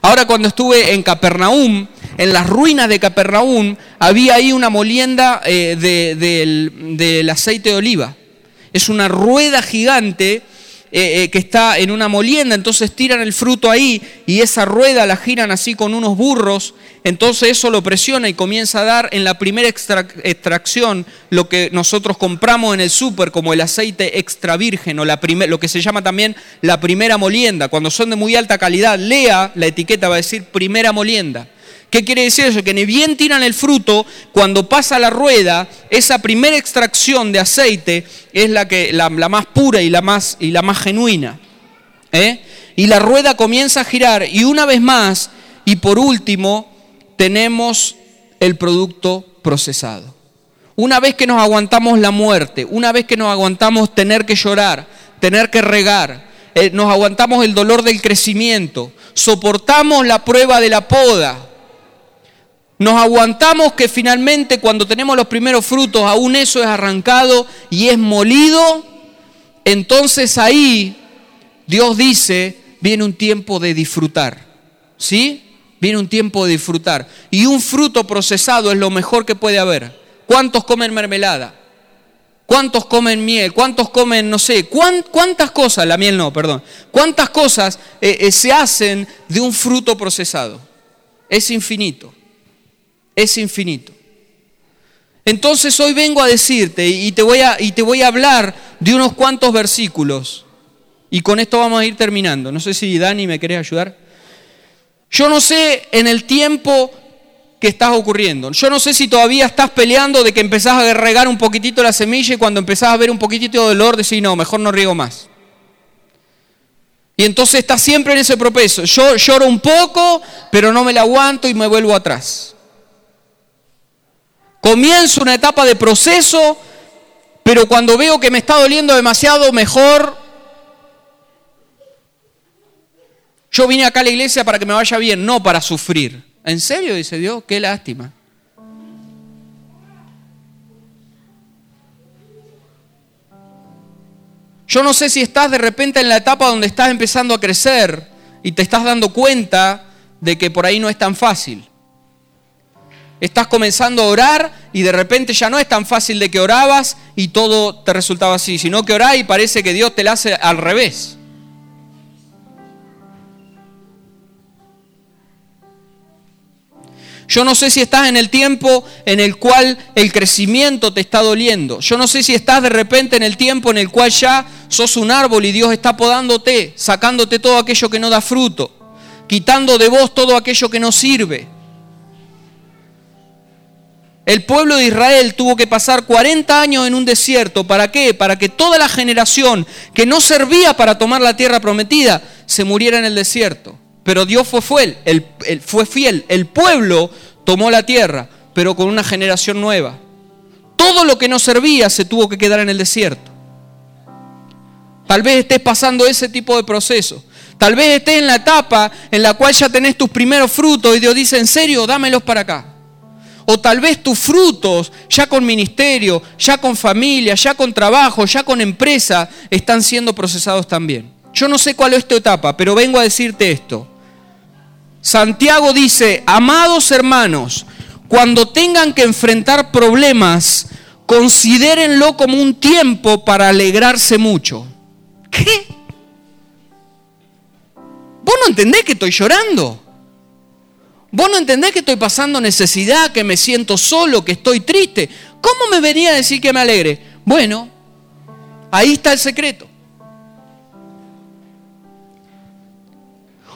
S1: Ahora cuando estuve en Capernaum, en las ruinas de Capernaum, había ahí una molienda eh, del, del aceite de oliva. Es una rueda gigante eh, eh, que está en una molienda, entonces tiran el fruto ahí y esa rueda la giran así con unos burros, entonces eso lo presiona y comienza a dar en la primera extracción lo que nosotros compramos en el súper como el aceite extra virgen o lo que se llama también la primera molienda. Cuando son de muy alta calidad, lea la etiqueta, va a decir primera molienda. ¿Qué quiere decir eso? Que ni bien tiran el fruto, cuando pasa la rueda, esa primera extracción de aceite es la, que, la, más pura y la más, y la más genuina. ¿eh? Y la rueda comienza a girar y una vez más, y por último, tenemos el producto procesado. Una vez que nos aguantamos la muerte, una vez que nos aguantamos tener que llorar, tener que regar, eh, nos aguantamos el dolor del crecimiento, soportamos la prueba de la poda, nos aguantamos que finalmente cuando tenemos los primeros frutos, aún eso es arrancado y es molido, entonces ahí Dios dice, viene un tiempo de disfrutar. ¿Sí? Viene un tiempo de disfrutar. Y un fruto procesado es lo mejor que puede haber. ¿Cuántos comen mermelada? ¿Cuántos comen miel? ¿Cuántos comen, no sé, cuántas cosas, la miel no, perdón, cuántas cosas eh, eh, se hacen de un fruto procesado? Es infinito, es infinito. Entonces hoy vengo a decirte y te voy a, y te voy a hablar de unos cuantos versículos. Y con esto vamos a ir terminando. No sé si Dani me querés ayudar. Yo no sé en el tiempo que estás ocurriendo. Yo no sé si todavía estás peleando de que empezás a regar un poquitito la semilla y cuando empezás a ver un poquitito de dolor decís, no, mejor no riego más. Y entonces estás siempre en ese proceso. Yo lloro un poco, pero no me la aguanto y me vuelvo atrás. Comienzo una etapa de proceso, pero cuando veo que me está doliendo demasiado, mejor Yo vine acá a la iglesia para que me vaya bien, no para sufrir. ¿En serio? Dice Dios, qué lástima. Yo no sé si estás de repente en la etapa donde estás empezando a crecer y te estás dando cuenta de que por ahí no es tan fácil. Estás comenzando a orar y de repente ya no es tan fácil de que orabas y todo te resultaba así, sino que orás y parece que Dios te la hace al revés. Yo no sé si estás en el tiempo en el cual el crecimiento te está doliendo. Yo no sé si estás de repente en el tiempo en el cual ya sos un árbol y Dios está podándote, sacándote todo aquello que no da fruto, quitando de vos todo aquello que no sirve. El pueblo de Israel tuvo que pasar 40 años en un desierto. ¿Para qué? Para que toda la generación que no servía para tomar la tierra prometida se muriera en el desierto. Pero Dios fue fiel, el, fue fiel. El pueblo tomó la tierra, pero con una generación nueva. Todo lo que no servía se tuvo que quedar en el desierto. Tal vez estés pasando ese tipo de proceso. Tal vez estés en la etapa en la cual ya tenés tus primeros frutos y Dios dice, en serio, dámelos para acá. O tal vez tus frutos, ya con ministerio, ya con familia, ya con trabajo, ya con empresa, están siendo procesados también. Yo no sé cuál es tu etapa, pero vengo a decirte esto. Santiago dice, amados hermanos, cuando tengan que enfrentar problemas, considérenlo como un tiempo para alegrarse mucho. ¿Qué? ¿Vos no entendés que estoy llorando? ¿Vos no entendés que estoy pasando necesidad, que me siento solo, que estoy triste? ¿Cómo me venía a decir que me alegre? Bueno, ahí está el secreto.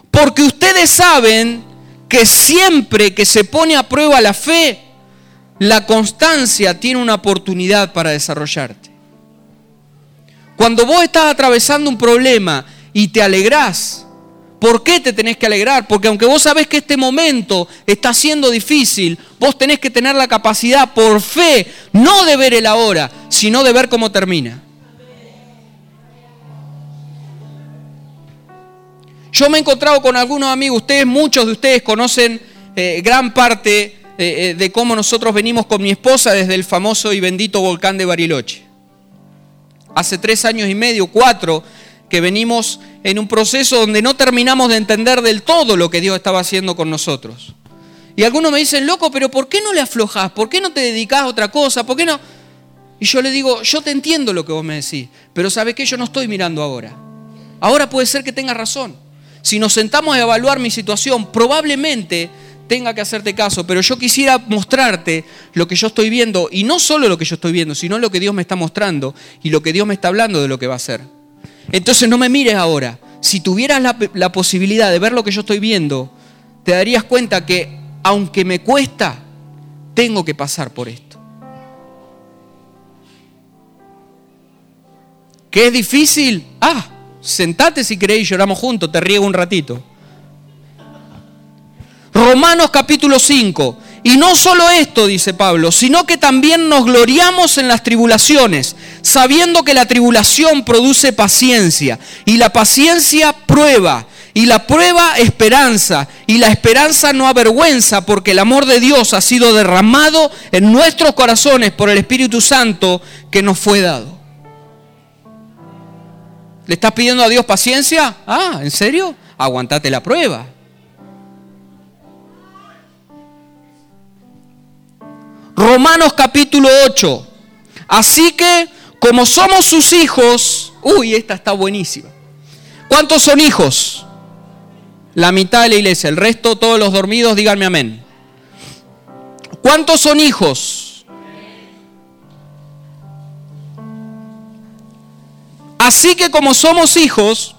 S1: Porque ustedes saben que siempre que se pone a prueba la fe, la constancia tiene una oportunidad para desarrollarte. Cuando vos estás atravesando un problema y te alegrás, ¿por qué te tenés que alegrar? Porque aunque vos sabés que este momento está siendo difícil, vos tenés que tener la capacidad por fe, no de ver el ahora, sino de ver cómo termina. Yo me he encontrado con algunos amigos, ustedes, muchos de ustedes conocen eh, gran parte eh, eh, de cómo nosotros venimos con mi esposa desde el famoso y bendito volcán de Bariloche. Hace tres años y medio, cuatro, que venimos en un proceso donde no terminamos de entender del todo lo que Dios estaba haciendo con nosotros. Y algunos me dicen, loco, pero ¿por qué no le aflojas? ¿Por qué no te dedicas a otra cosa? ¿Por qué no? Y yo le digo, yo te entiendo lo que vos me decís, pero ¿sabes qué? Yo no estoy mirando ahora. Ahora puede ser que tengas razón. Si nos sentamos a evaluar mi situación, probablemente tenga que hacerte caso, pero yo quisiera mostrarte lo que yo estoy viendo, y no solo lo que yo estoy viendo, sino lo que Dios me está mostrando y lo que Dios me está hablando de lo que va a hacer. Entonces no me mires ahora. Si tuvieras la, posibilidad de ver lo que yo estoy viendo, te darías cuenta que aunque me cuesta, tengo que pasar por esto. ¿Qué es difícil? Ah, sentate si queréis, lloramos juntos, te riego un ratito. Romanos capítulo 5. Y no solo esto, dice Pablo, sino que también nos gloriamos en las tribulaciones, sabiendo que la tribulación produce paciencia, y la paciencia prueba, y la prueba esperanza, y la esperanza no avergüenza, porque el amor de Dios ha sido derramado en nuestros corazones por el Espíritu Santo que nos fue dado. ¿Le estás pidiendo a Dios paciencia? Ah, ¿en serio? Aguantate la prueba. Romanos capítulo 8. Así que, como somos sus hijos, uy, esta está buenísima. ¿Cuántos son hijos? La mitad de la iglesia, el resto, todos los dormidos, díganme amén. ¿Cuántos son hijos? Así que como somos hijos,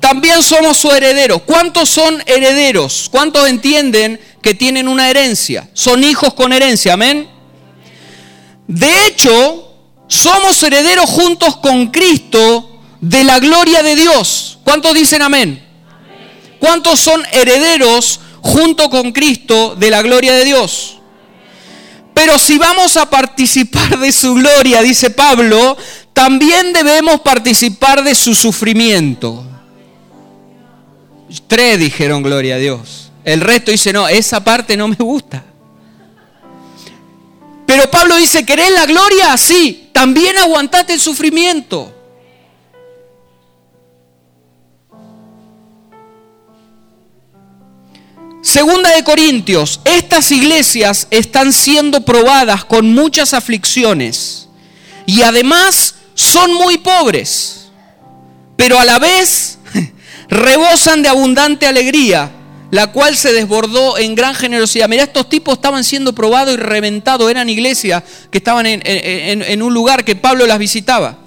S1: también somos su heredero. ¿Cuántos son herederos? ¿Cuántos entienden que tienen una herencia? Son hijos con herencia, amén. De hecho, somos herederos juntos con Cristo de la gloria de Dios. ¿Cuántos dicen amén? ¿Cuántos son herederos junto con Cristo de la gloria de Dios? Pero si vamos a participar de su gloria, dice Pablo, también debemos participar de su sufrimiento. Tres dijeron gloria a Dios. El resto dice, no, esa parte no me gusta. Pero Pablo dice, ¿querés la gloria? Sí, también aguantate el sufrimiento. Segunda de Corintios, estas iglesias están siendo probadas con muchas aflicciones y además son muy pobres, pero a la vez rebosan de abundante alegría, la cual se desbordó en gran generosidad. Mirá, estos tipos estaban siendo probados y reventados, eran iglesias que estaban en, un lugar que Pablo las visitaba.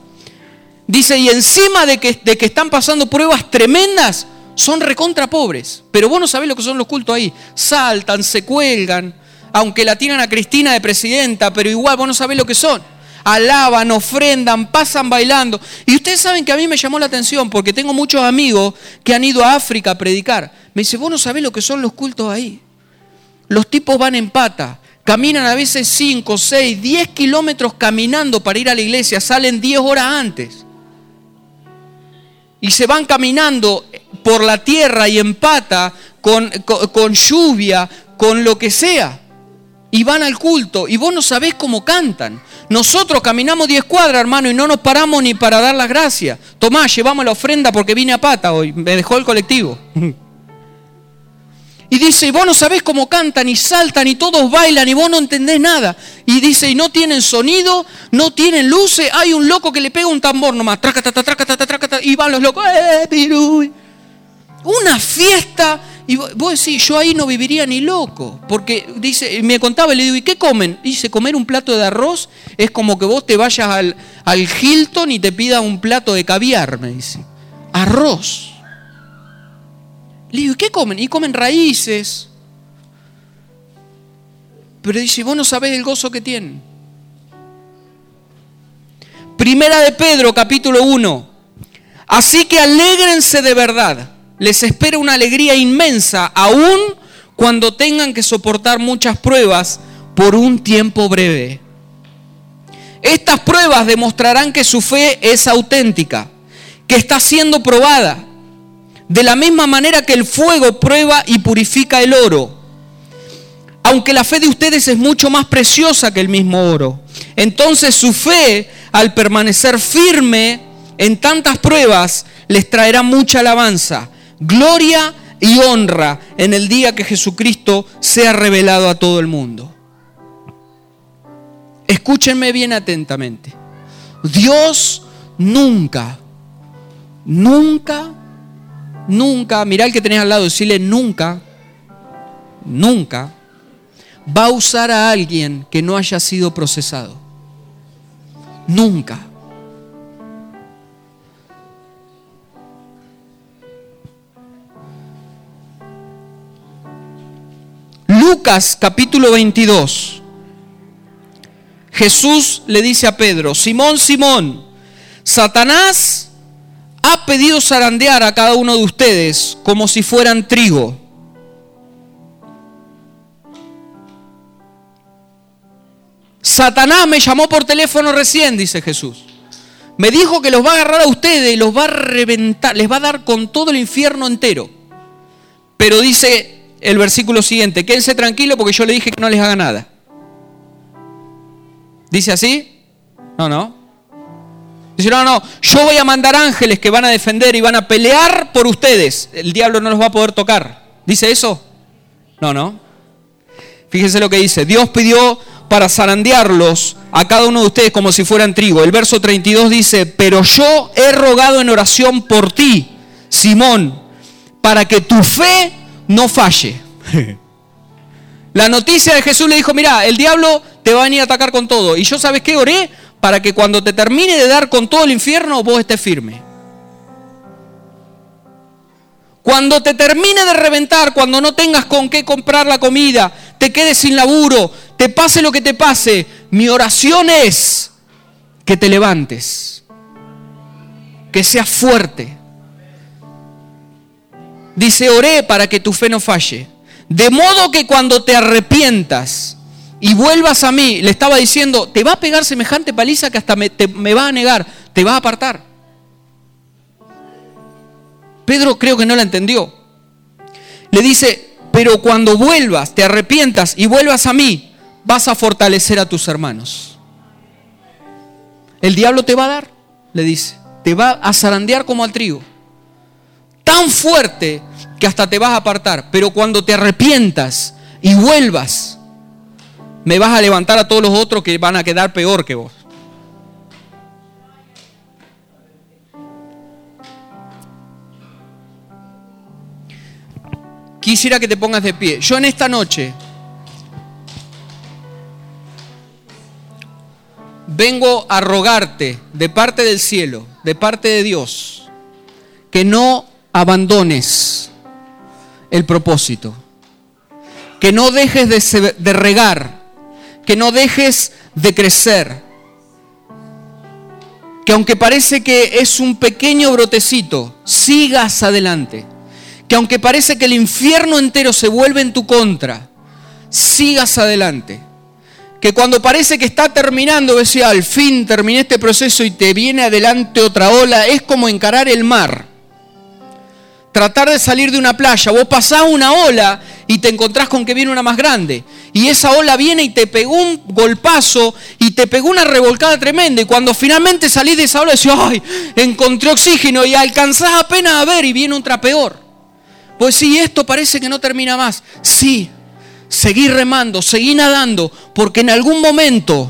S1: Dice, y encima de que, de que están pasando pruebas tremendas, son recontra pobres. Pero vos no sabés lo que son los cultos ahí. Saltan, se cuelgan, aunque la tiran a Cristina de presidenta, pero igual vos no sabés lo que son. Alaban, ofrendan, pasan bailando. Y ustedes saben que a mí me llamó la atención porque tengo muchos amigos que han ido a África a predicar. Me dice, vos no sabés lo que son los cultos ahí. Los tipos van en pata, caminan a veces 5, 6, 10 kilómetros caminando para ir a la iglesia, salen 10 horas antes. Y se van caminando por la tierra y empata con, con, lluvia, con lo que sea. Y van al culto y vos no sabés cómo cantan. Nosotros caminamos 10 cuadras, hermano, y no nos paramos ni para dar las gracias. Tomás, llevamos la ofrenda porque vine a pata hoy, me dejó el colectivo. Y dice, y vos no sabés cómo cantan y saltan y todos bailan y vos no entendés nada. Y dice, y no tienen sonido, no tienen luces, hay un loco que le pega un tambor nomás, y van los locos, ¡eh, una fiesta. Y vos decís, yo ahí no viviría ni loco. Porque dice, me contaba y le digo, ¿y qué comen? Dice, comer un plato de arroz es como que vos te vayas al, al Hilton y te pidas un plato de caviar, me dice. Arroz. Le digo, ¿y qué comen? Y comen raíces. Pero dice, vos no sabés el gozo que tienen. Primera de Pedro, capítulo 1. Así que alégrense de verdad les espera una alegría inmensa, aún cuando tengan que soportar muchas pruebas por un tiempo breve. Estas pruebas demostrarán que su fe es auténtica, que está siendo probada, de la misma manera que el fuego prueba y purifica el oro. Aunque la fe de ustedes es mucho más preciosa que el mismo oro. Entonces su fe, al permanecer firme en tantas pruebas, les traerá mucha alabanza gloria y honra en el día que Jesucristo sea revelado a todo el mundo. Escúchenme bien atentamente. Dios nunca, nunca, nunca, mirá el que tenés al lado, decirle nunca, nunca va a usar a alguien que no haya sido procesado. Nunca. Lucas capítulo 22, Jesús le dice a Pedro, Simón, Simón, Satanás ha pedido zarandear a cada uno de ustedes como si fueran trigo. Satanás me llamó por teléfono recién, dice Jesús. Me dijo que los va a agarrar a ustedes y los va a reventar, les va a dar con todo el infierno entero. Pero dice el versículo siguiente, quédense tranquilo porque yo le dije que no les haga nada. ¿Dice así? No, no. Dice, no, no, yo voy a mandar ángeles que van a defender y van a pelear por ustedes. El diablo no los va a poder tocar. ¿Dice eso? No, no. Fíjense lo que dice. Dios pidió para zarandearlos a cada uno de ustedes como si fueran trigo. El verso 32 dice, pero yo he rogado en oración por ti, Simón, para que tu fe no falle. La noticia de Jesús le dijo, mira, el diablo te va a venir a atacar con todo. Y yo sabes qué oré para que cuando te termine de dar con todo el infierno, vos estés firme. Cuando te termine de reventar, cuando no tengas con qué comprar la comida, te quedes sin laburo, te pase lo que te pase, mi oración es que te levantes, que seas fuerte. Dice, oré para que tu fe no falle. De modo que cuando te arrepientas y vuelvas a mí, le estaba diciendo, te va a pegar semejante paliza que hasta me, me va a negar, te va a apartar. Pedro creo que no la entendió. Le dice, pero cuando vuelvas, te arrepientas y vuelvas a mí, vas a fortalecer a tus hermanos. El diablo te va a dar, le dice, te va a zarandear como al trigo. Tan fuerte que hasta te vas a apartar. Pero cuando te arrepientas y vuelvas, me vas a levantar a todos los otros que van a quedar peor que vos. quisiera que te pongas de pie. Yo en esta noche vengo a rogarte de parte del cielo, de parte de Dios, que no abandones el propósito, que no dejes de, regar, que no dejes de crecer, que aunque parece que es un pequeño brotecito, sigas adelante que aunque parece que el infierno entero se vuelve en tu contra, sigas adelante. Que cuando parece que está terminando, decía, al fin terminé este proceso y te viene adelante otra ola, es como encarar el mar. Tratar de salir de una playa, vos pasás una ola y te encontrás con que viene una más grande. Y esa ola viene y te pegó un golpazo y te pegó una revolcada tremenda. Y cuando finalmente salís de esa ola, decís, ay, encontré oxígeno y alcanzás apenas a ver y viene otra peor. Pues sí, esto parece que no termina más. Sí, seguí remando, seguí nadando, porque en algún momento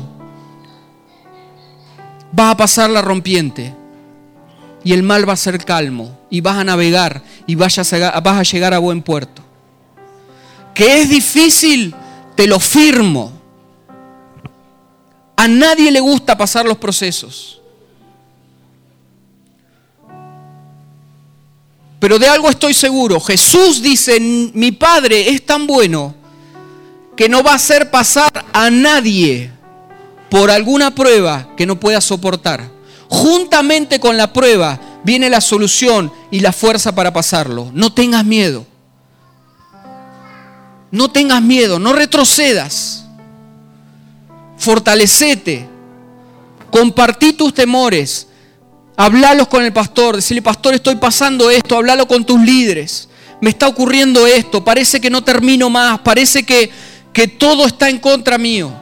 S1: va a pasar la rompiente y el mal va a ser calmo y vas a navegar y vas a, vas a llegar a buen puerto. Que es difícil, te lo firmo. A nadie le gusta pasar los procesos. Pero de algo estoy seguro. Jesús dice, mi Padre es tan bueno que no va a hacer pasar a nadie por alguna prueba que no pueda soportar. Juntamente con la prueba viene la solución y la fuerza para pasarlo. No tengas miedo. No tengas miedo, no retrocedas. Fortalecete. Compartí tus temores. Hablalos con el pastor, decirle, pastor, estoy pasando esto, hablalo con tus líderes. Me está ocurriendo esto, parece que no termino más, parece que, que todo está en contra mío.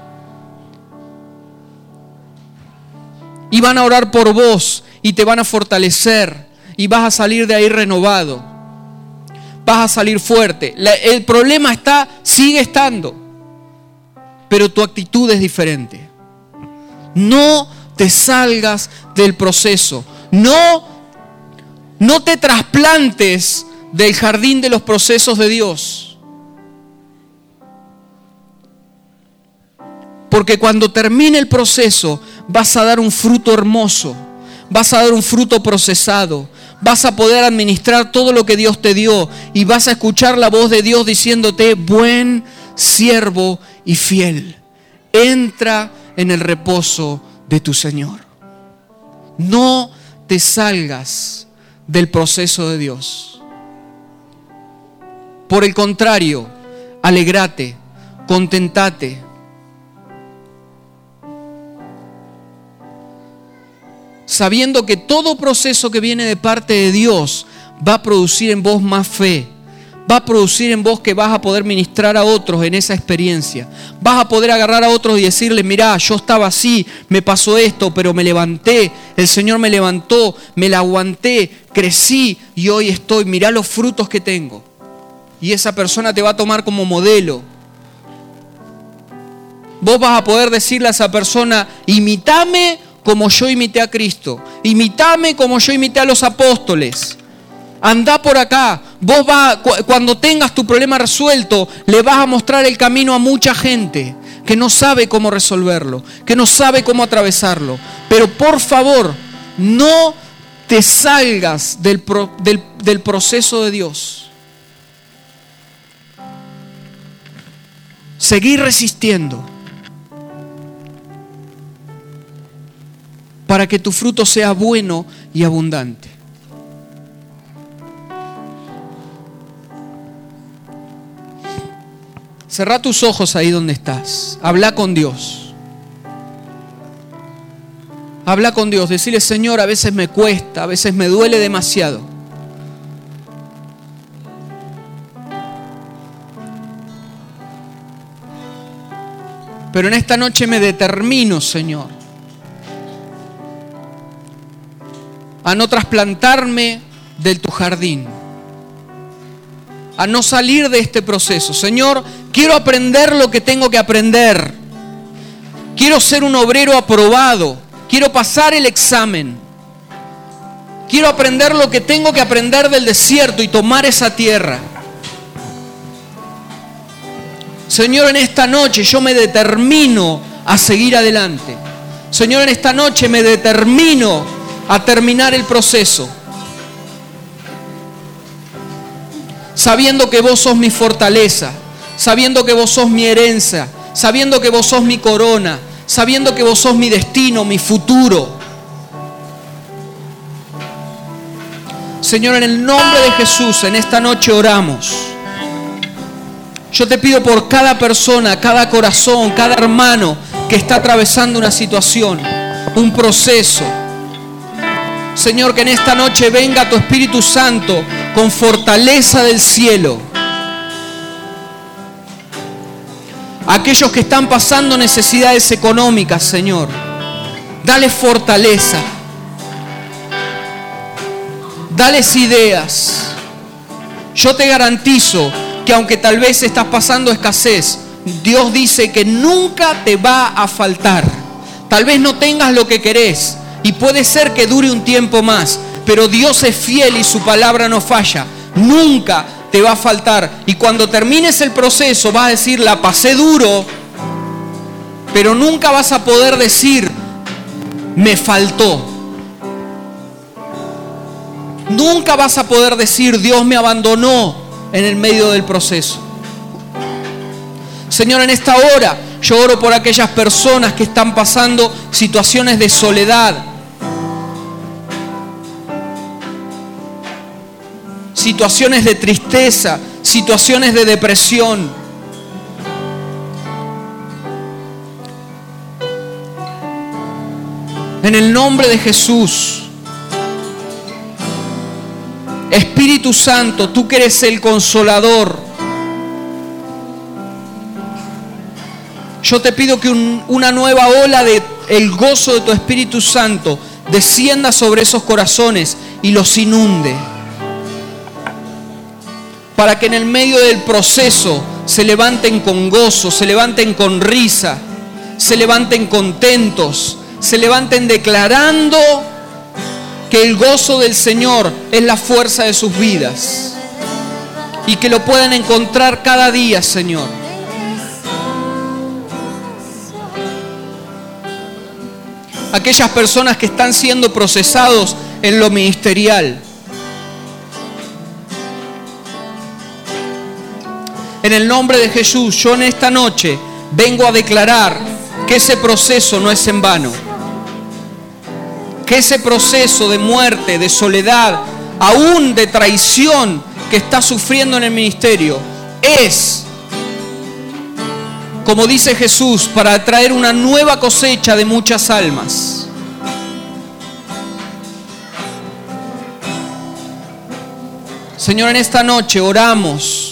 S1: Y van a orar por vos y te van a fortalecer y vas a salir de ahí renovado. Vas a salir fuerte. el problema está, sigue estando, pero tu actitud es diferente. No te salgas del proceso. No, no te trasplantes del jardín de los procesos de Dios. Porque cuando termine el proceso vas a dar un fruto hermoso, vas a dar un fruto procesado, vas a poder administrar todo lo que Dios te dio y vas a escuchar la voz de Dios diciéndote, buen siervo y fiel. Entra en el reposo de tu Señor. No te salgas del proceso de Dios. Por el contrario, alegrate, contentate. Sabiendo que todo proceso que viene de parte de Dios va a producir en vos más fe, va a producir en vos que vas a poder ministrar a otros en esa experiencia. Vas a poder agarrar a otros y decirles, mirá, yo estaba así, me pasó esto, pero me levanté, el Señor me levantó, me la aguanté, crecí y hoy estoy, mirá los frutos que tengo. Y esa persona te va a tomar como modelo. Vos vas a poder decirle a esa persona, imitame como yo imité a Cristo, imitame como yo imité a los apóstoles anda por acá. Vos va, cuando tengas tu problema resuelto, le vas a mostrar el camino a mucha gente que no sabe cómo resolverlo, que no sabe cómo atravesarlo. Pero por favor, no te salgas del, del proceso de Dios. Seguir resistiendo. Para que tu fruto sea bueno y abundante. Cerra tus ojos ahí donde estás. Habla con Dios. Habla con Dios. Decirle, Señor, a veces me cuesta, a veces me duele demasiado. Pero en esta noche me determino, Señor, a no trasplantarme del tu jardín a no salir de este proceso. Señor, quiero aprender lo que tengo que aprender. Quiero ser un obrero aprobado. Quiero pasar el examen. Quiero aprender lo que tengo que aprender del desierto y tomar esa tierra. Señor, en esta noche yo me determino a seguir adelante. Señor, en esta noche me determino a terminar el proceso. sabiendo que vos sos mi fortaleza, sabiendo que vos sos mi herencia, sabiendo que vos sos mi corona, sabiendo que vos sos mi destino, mi futuro. Señor, en el nombre de Jesús, en esta noche oramos. Yo te pido por cada persona, cada corazón, cada hermano que está atravesando una situación, un proceso. Señor, que en esta noche venga tu Espíritu Santo con fortaleza del cielo. Aquellos que están pasando necesidades económicas, Señor, dale fortaleza. Dales ideas. Yo te garantizo que aunque tal vez estás pasando escasez, Dios dice que nunca te va a faltar. Tal vez no tengas lo que querés y puede ser que dure un tiempo más, pero Dios es fiel y su palabra no falla. Nunca te va a faltar. Y cuando termines el proceso vas a decir, la pasé duro, pero nunca vas a poder decir, me faltó. Nunca vas a poder decir, Dios me abandonó en el medio del proceso. Señor, en esta hora yo oro por aquellas personas que están pasando situaciones de soledad, situaciones de tristeza, situaciones de depresión. En el nombre de Jesús. Espíritu Santo, tú que eres el consolador. Yo te pido que una nueva ola de gozo de tu Espíritu Santo descienda sobre esos corazones y los inunde para que en el medio del proceso se levanten con gozo, se levanten con risa, se levanten contentos, se levanten declarando que el gozo del Señor es la fuerza de sus vidas y que lo puedan encontrar cada día, Señor. Aquellas personas que están siendo procesados en lo ministerial En el nombre de Jesús, yo en esta noche vengo a declarar que ese proceso no es en vano. Que ese proceso de muerte, de soledad, aún de traición que está sufriendo en el ministerio, es, como dice Jesús, para traer una nueva cosecha de muchas almas. Señor, en esta noche oramos.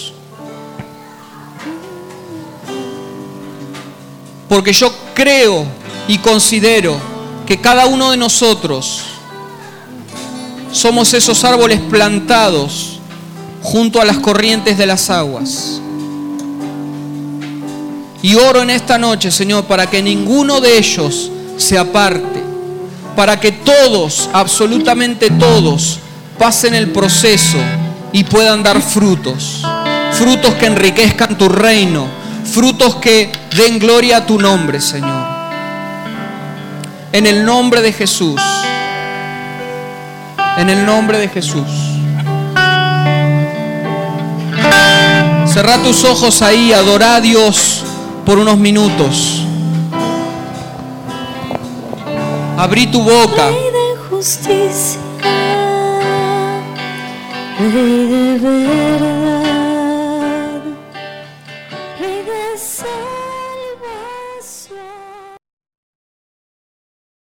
S1: Porque yo creo y considero que cada uno de nosotros somos esos árboles plantados junto a las corrientes de las aguas. Y oro en esta noche, Señor, para que ninguno de ellos se aparte, para que todos, absolutamente todos, pasen el proceso y puedan dar frutos. Frutos que enriquezcan tu reino. Frutos que den gloria a tu nombre, Señor. En el nombre de Jesús. En el nombre de Jesús. Cerra tus ojos ahí, adora a Dios por unos minutos. Abrí tu boca.
S2: Rey de verdad, Rey de